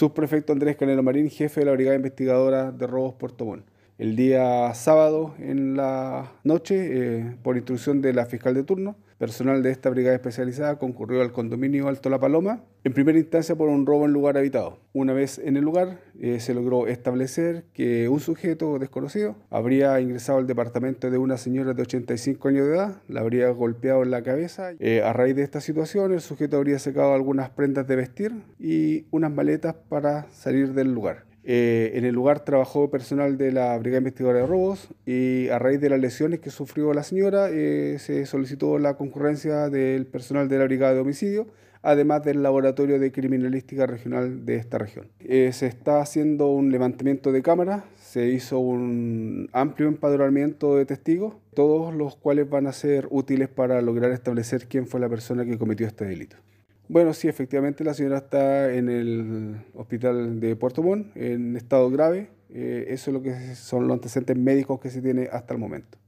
Subprefecto Andrés Canelo Marín, jefe de la Brigada Investigadora de Robos Puerto. El día sábado en la noche, eh, por instrucción de la fiscal de turno, personal de esta brigada especializada concurrió al condominio Alto La Paloma, en primera instancia por un robo en lugar habitado. Una vez en el lugar, eh, se logró establecer que un sujeto desconocido habría ingresado al departamento de una señora de 85 años de edad, la habría golpeado en la cabeza. Eh, a raíz de esta situación, el sujeto habría sacado algunas prendas de vestir y unas maletas para salir del lugar. Eh, en el lugar trabajó personal de la Brigada Investigadora de Robos y a raíz de las lesiones que sufrió la señora eh, se solicitó la concurrencia del personal de la Brigada de Homicidio, además del Laboratorio de Criminalística Regional de esta región. Eh, se está haciendo un levantamiento de cámaras, se hizo un amplio empadronamiento de testigos, todos los cuales van a ser útiles para lograr establecer quién fue la persona que cometió este delito. Bueno, sí, efectivamente la señora está en el hospital de Puerto Montt en estado grave. Eh, eso es lo que son los antecedentes médicos que se tiene hasta el momento.